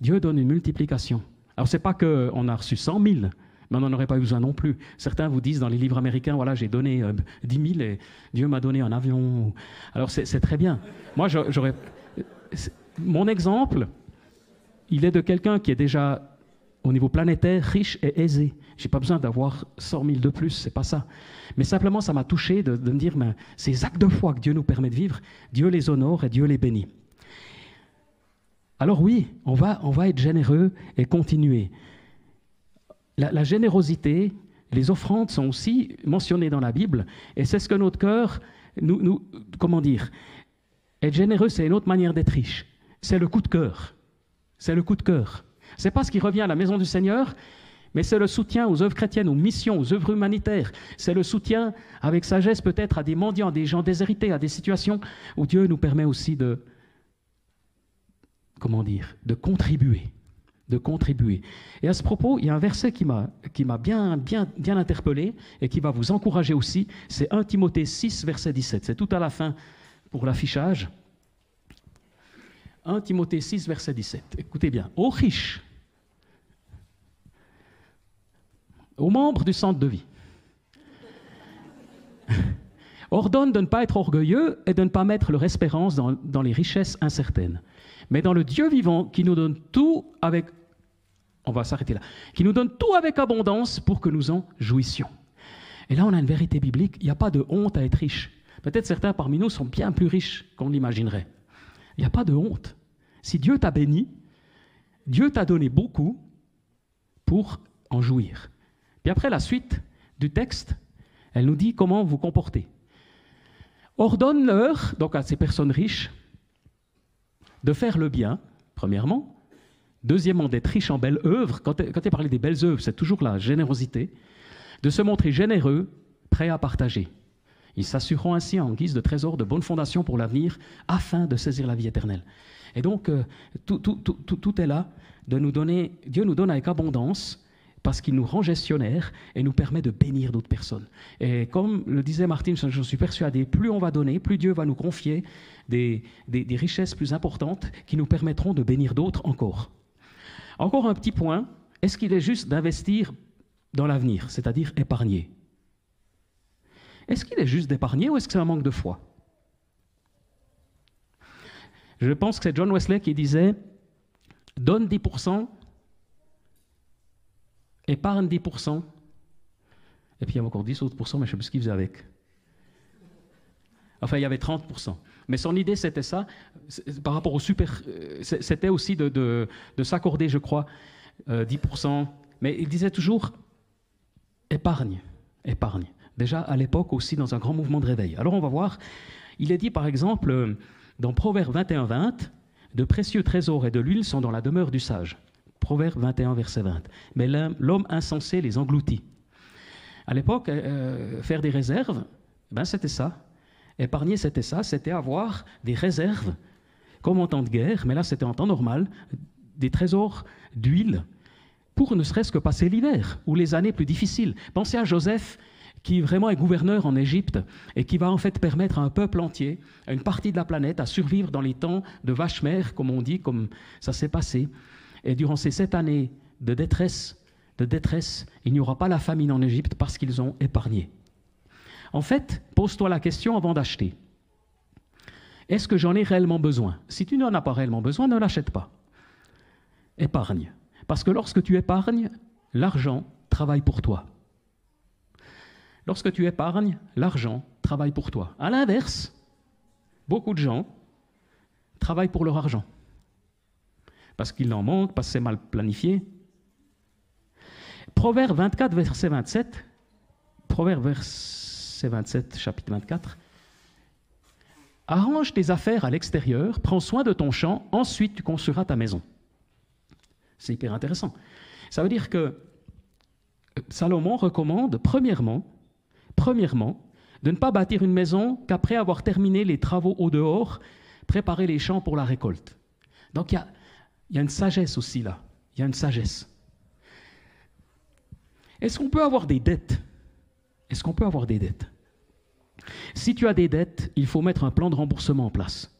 Dieu donne une multiplication. Alors, ce n'est pas qu'on a reçu 100 000, mais on n'en aurait pas eu besoin non plus. Certains vous disent dans les livres américains, voilà, j'ai donné 10 euh, 000 et Dieu m'a donné un avion. Alors, c'est très bien. Moi, j'aurais. Mon exemple, il est de quelqu'un qui est déjà au niveau planétaire, riche et aisé. Je n'ai pas besoin d'avoir 100 000 de plus, c'est pas ça. Mais simplement, ça m'a touché de, me dire, ces actes de foi que Dieu nous permet de vivre, Dieu les honore et Dieu les bénit. Alors oui, on va, on va être généreux et continuer. La, générosité, les offrandes sont aussi mentionnées dans la Bible, et c'est ce que notre cœur, nous, nous, comment dire, être généreux, c'est une autre manière d'être riche. C'est le coup de cœur. C'est le coup de cœur. C'est pas ce qui revient à la maison du Seigneur, mais c'est le soutien aux œuvres chrétiennes, aux missions, aux œuvres humanitaires. C'est le soutien avec sagesse peut-être à des mendiants, à des gens déshérités, à des situations où Dieu nous permet aussi de, comment dire, de contribuer, de contribuer. Et à ce propos, il y a un verset qui m'a, bien, interpellé et qui va vous encourager aussi. C'est 1 Timothée 6, verset 17. C'est tout à la fin pour l'affichage. 1 Timothée 6, verset 17. Écoutez bien. Ô riches, aux membres du centre de vie. Ordonne de ne pas être orgueilleux et de ne pas mettre leur espérance dans, les richesses incertaines, mais dans le Dieu vivant qui nous donne tout avec... On va s'arrêter là. Qui nous donne tout avec abondance pour que nous en jouissions. Et là, on a une vérité biblique. Il n'y a pas de honte à être riche. Peut-être certains parmi nous sont bien plus riches qu'on l'imaginerait. Il n'y a pas de honte. Si Dieu t'a béni, Dieu t'a donné beaucoup pour en jouir. Et après, la suite du texte, elle nous dit comment vous comporter. Ordonne-leur, donc à ces personnes riches, de faire le bien, premièrement. Deuxièmement, d'être riches en belles œuvres. Quand tu parlé des belles œuvres, c'est toujours la générosité. De se montrer généreux, prêt à partager. Ils s'assureront ainsi en guise de trésor de bonne fondation pour l'avenir, afin de saisir la vie éternelle. Et donc, euh, tout, tout, tout, tout, est là, de nous donner, Dieu nous donne avec abondance parce qu'il nous rend gestionnaires et nous permet de bénir d'autres personnes. Et comme le disait Martin, je suis persuadé, plus on va donner, plus Dieu va nous confier des, des, richesses plus importantes qui nous permettront de bénir d'autres encore. Encore un petit point, est-ce qu'il est juste d'investir dans l'avenir, c'est-à-dire épargner? Est-ce qu'il est juste d'épargner ou est-ce que c'est un manque de foi? Je pense que c'est John Wesley qui disait Donne 10% épargne 10%, et puis il y avait encore 10 autres pourcents, mais je ne sais plus ce qu'il faisait avec. Enfin, il y avait 30%. Mais son idée, c'était ça, par rapport au super. Euh, c'était aussi de, de, s'accorder, je crois, 10%. Euh, mais il disait toujours épargne, épargne. Déjà à l'époque aussi dans un grand mouvement de réveil. Alors on va voir. Il est dit par exemple euh, dans Proverbe 21, 20 De précieux trésors et de l'huile sont dans la demeure du sage. Proverbe 21, verset 20. Mais l'homme insensé les engloutit. À l'époque, euh, faire des réserves, ben c'était ça. Épargner, c'était ça, c'était avoir des réserves, comme en temps de guerre, mais là c'était en temps normal, des trésors d'huile pour ne serait-ce que passer l'hiver ou les années plus difficiles. Pensez à Joseph qui vraiment est gouverneur en Égypte et qui va en fait permettre à un peuple entier, à une partie de la planète, à survivre dans les temps de vache-mère, comme on dit, comme ça s'est passé. Et durant ces sept années de détresse, de détresse, il n'y aura pas la famine en Égypte parce qu'ils ont épargné. En fait, pose-toi la question avant d'acheter. Est-ce que j'en ai réellement besoin? Si tu n'en as pas réellement besoin, ne l'achète pas. Épargne. Parce que lorsque tu épargnes, l'argent travaille pour toi. Lorsque tu épargnes, l'argent travaille pour toi. À l'inverse, beaucoup de gens travaillent pour leur argent parce qu'il en manque, parce que c'est mal planifié. Proverbe 24, verset 27. Proverbe verset 27, chapitre 24. Arrange tes affaires à l'extérieur, prends soin de ton champ, ensuite tu construiras ta maison. C'est hyper intéressant. Ça veut dire que Salomon recommande, premièrement, premièrement, de ne pas bâtir une maison qu'après avoir terminé les travaux au dehors, préparer les champs pour la récolte. Donc il y a il y a une sagesse aussi là. Il y a une sagesse. Est-ce qu'on peut avoir des dettes? Est-ce qu'on peut avoir des dettes? Si tu as des dettes, il faut mettre un plan de remboursement en place.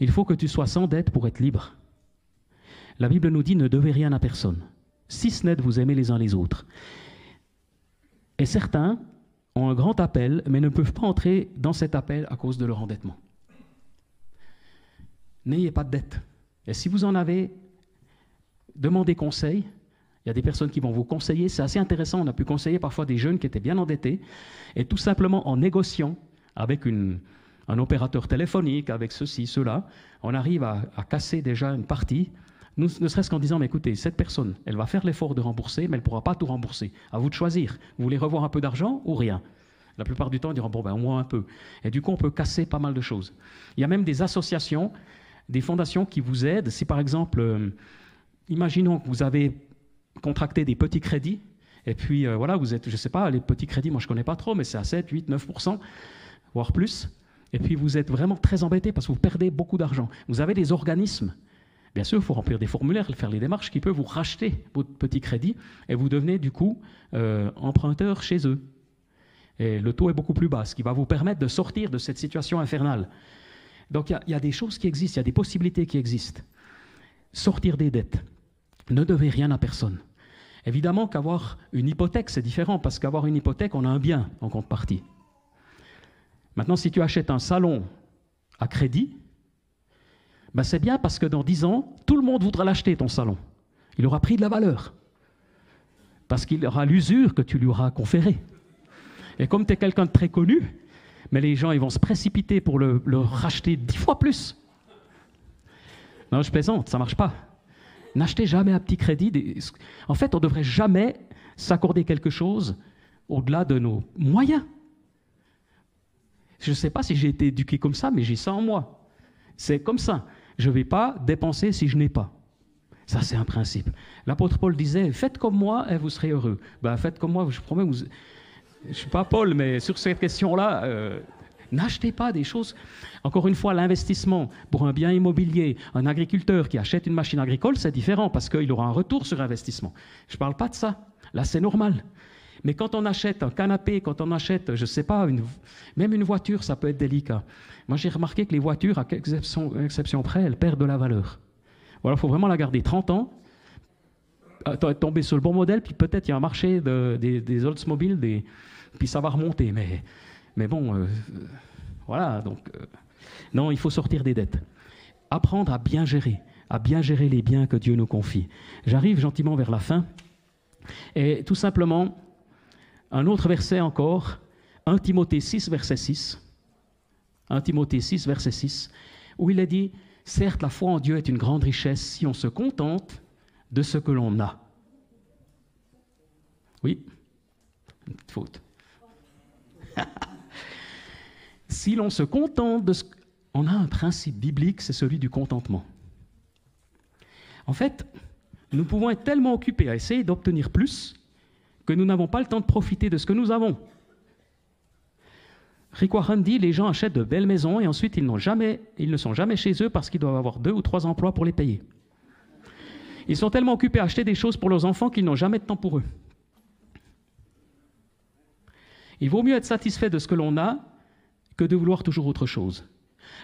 Il faut que tu sois sans dette pour être libre. La Bible nous dit ne devez rien à personne, si ce n'est de vous aimer les uns les autres. Et certains ont un grand appel, mais ne peuvent pas entrer dans cet appel à cause de leur endettement. N'ayez pas de dette. Et si vous en avez, demandez conseil. Il y a des personnes qui vont vous conseiller. C'est assez intéressant. On a pu conseiller parfois des jeunes qui étaient bien endettés. Et tout simplement en négociant avec un opérateur téléphonique, avec ceci, cela, on arrive à, casser déjà une partie. ne serait-ce qu'en disant, mais écoutez, cette personne, elle va faire l'effort de rembourser, mais elle ne pourra pas tout rembourser. À vous de choisir. Vous voulez revoir un peu d'argent ou rien? La plupart du temps, ils diront, bon, ben, au moins un peu. Et du coup, on peut casser pas mal de choses. Il y a même des associations des fondations qui vous aident. Si par exemple, euh, imaginons que vous avez contracter des petits crédits. Et puis euh, voilà, vous êtes, je ne sais pas, les petits crédits, moi je ne connais pas trop, mais c'est à 7, 8, 9%, voire plus. Et puis vous êtes vraiment très embêté parce que vous perdez beaucoup d'argent. Vous avez des organismes. Bien sûr, il faut remplir des formulaires, faire les démarches qui peuvent vous racheter votre petit crédit et vous devenez du coup euh, emprunteur chez eux. Et le taux est beaucoup plus bas, ce qui va vous permettre de sortir de cette situation infernale. Donc il y, a des choses qui existent, il y a des possibilités qui existent. Sortir des dettes. Ne devez rien à personne. Évidemment qu'avoir une hypothèque, c'est différent, parce qu'avoir une hypothèque, on a un bien en contrepartie. Maintenant, si tu achètes un salon à crédit, ben c'est bien parce que dans 10 ans, tout le monde voudra l'acheter, ton salon. Il aura pris de la valeur. Parce qu'il aura l'usure que tu lui auras conférée. Et comme tu es quelqu'un de très connu, mais les gens ils vont se précipiter pour le, racheter dix fois plus. Non, je plaisante, ça marche pas. N'achetez jamais à petit crédit. En fait, on ne devrait jamais s'accorder quelque chose au-delà de nos moyens. Je ne sais pas si j'ai été éduqué comme ça, mais j'ai ça en moi. C'est comme ça. Je ne vais pas dépenser si je n'ai pas. Ça, c'est un principe. L'apôtre Paul disait Faites comme moi et vous serez heureux. Ben, faites comme moi, je promets, vous, je ne suis pas Paul, mais sur cette question-là, euh, n'achetez pas des choses. Encore une fois, l'investissement pour un bien immobilier, un agriculteur qui achète une machine agricole, c'est différent parce qu'il aura un retour sur investissement. Je ne parle pas de ça. Là, c'est normal. Mais quand on achète un canapé, quand on achète, je ne sais pas, même une voiture, ça peut être délicat. Moi, j'ai remarqué que les voitures, à quelques exceptions, près, elles perdent de la valeur. Voilà, il faut vraiment la garder 30 ans, être tombé sur le bon modèle, puis peut-être il y a un marché des, des Oldsmobile, des, puis ça va remonter. Mais, mais bon, euh, voilà. Donc, euh, non, il faut sortir des dettes. Apprendre à bien gérer, à bien gérer les biens que Dieu nous confie. J'arrive gentiment vers la fin. Et tout simplement, un autre verset encore, 1 Timothée 6, verset 6. 1 Timothée 6, verset 6, où il est dit Certes, la foi en Dieu est une grande richesse si on se contente de ce que l'on a. Oui, faute. si l'on se contente de ce... On a un principe biblique, c'est celui du contentement. En fait, nous pouvons être tellement occupés à essayer d'obtenir plus que nous n'avons pas le temps de profiter de ce que nous avons. Rick dit les gens achètent de belles maisons et ensuite ils, ils ne sont jamais chez eux parce qu'ils doivent avoir deux ou trois emplois pour les payer. Ils sont tellement occupés à acheter des choses pour leurs enfants qu'ils n'ont jamais de temps pour eux. Il vaut mieux être satisfait de ce que l'on a que de vouloir toujours autre chose.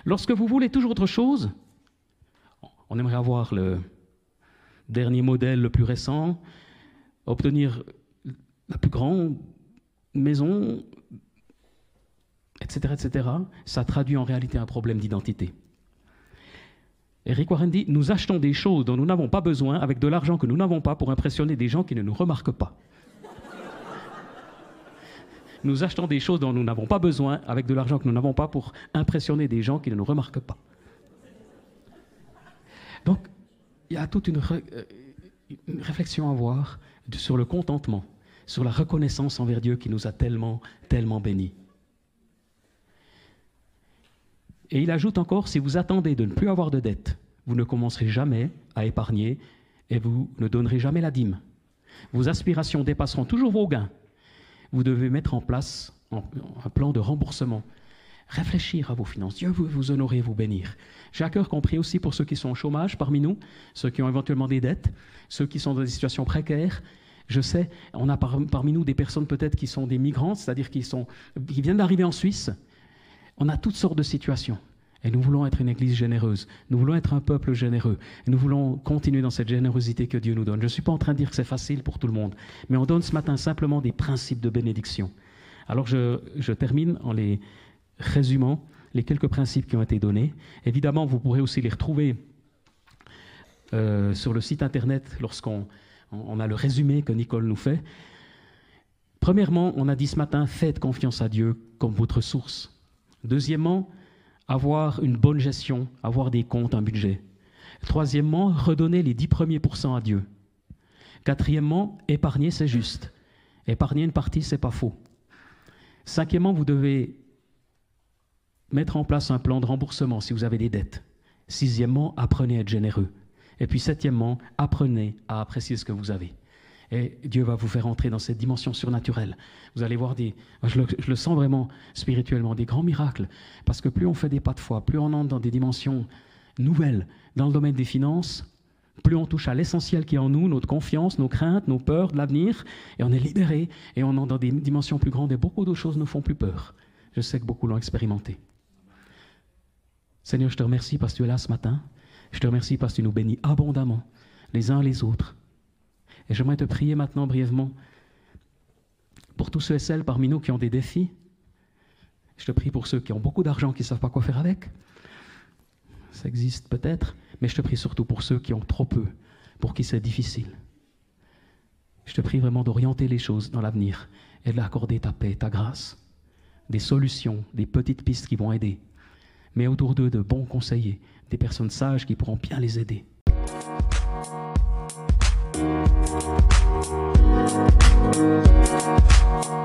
Lorsque vous voulez toujours autre chose, on aimerait avoir le dernier modèle le plus récent, obtenir la plus grande maison, etc., etc., ça traduit en réalité un problème d'identité. Eric Warren dit, nous achetons des choses dont nous n'avons pas besoin avec de l'argent que nous n'avons pas pour impressionner des gens qui ne nous remarquent pas nous achetons des choses dont nous n'avons pas besoin avec de l'argent que nous n'avons pas pour impressionner des gens qui ne nous remarquent pas. Donc, il y a toute une, euh, réflexion à avoir sur le contentement, sur la reconnaissance envers Dieu qui nous a tellement, tellement bénis. Et il ajoute encore, si vous attendez de ne plus avoir de dettes, vous ne commencerez jamais à épargner et vous ne donnerez jamais la dîme. Vos aspirations dépasseront toujours vos gains vous devez mettre en place un plan de remboursement. Réfléchir à vos finances. Dieu veut vous honorer, vous bénir. J'ai à cœur compris aussi pour ceux qui sont au chômage parmi nous, ceux qui ont éventuellement des dettes, ceux qui sont dans des situations précaires. Je sais, on a parmi nous des personnes peut-être qui sont des migrants, c'est-à-dire qui, qui viennent d'arriver en Suisse. On a toutes sortes de situations. Et nous voulons être une Église généreuse. Nous voulons être un peuple généreux. Et nous voulons continuer dans cette générosité que Dieu nous donne. Je ne suis pas en train de dire que c'est facile pour tout le monde, mais on donne ce matin simplement des principes de bénédiction. Alors je, termine en les résumant, les quelques principes qui ont été donnés. Évidemment, vous pourrez aussi les retrouver euh, sur le site internet lorsqu'on on a le résumé que Nicole nous fait. Premièrement, on a dit ce matin, faites confiance à Dieu comme votre source. Deuxièmement, avoir une bonne gestion, avoir des comptes, un budget. Troisièmement, redonner les dix premiers pourcents à Dieu. Quatrièmement, épargner, c'est juste. Épargner une partie, c'est pas faux. Cinquièmement, vous devez mettre en place un plan de remboursement si vous avez des dettes. Sixièmement, apprenez à être généreux. Et puis septièmement, apprenez à apprécier ce que vous avez. Et Dieu va vous faire entrer dans cette dimension surnaturelle. Vous allez voir des, je le, sens vraiment spirituellement, des grands miracles. Parce que plus on fait des pas de foi, plus on entre dans des dimensions nouvelles dans le domaine des finances, plus on touche à l'essentiel qui est en nous, notre confiance, nos craintes, nos peurs de l'avenir, et on est libéré, et on entre dans des dimensions plus grandes, et beaucoup d'autres choses ne font plus peur. Je sais que beaucoup l'ont expérimenté. Seigneur, je te remercie parce que tu es là ce matin. Je te remercie parce que tu nous bénis abondamment, les uns les autres. Et j'aimerais te prier maintenant brièvement pour tous ceux et celles parmi nous qui ont des défis. Je te prie pour ceux qui ont beaucoup d'argent, qui ne savent pas quoi faire avec. Ça existe peut-être, mais je te prie surtout pour ceux qui ont trop peu, pour qui c'est difficile. Je te prie vraiment d'orienter les choses dans l'avenir et de l'accorder ta paix, ta grâce, des solutions, des petites pistes qui vont aider, mais autour d'eux de bons conseillers, des personnes sages qui pourront bien les aider. Thank you.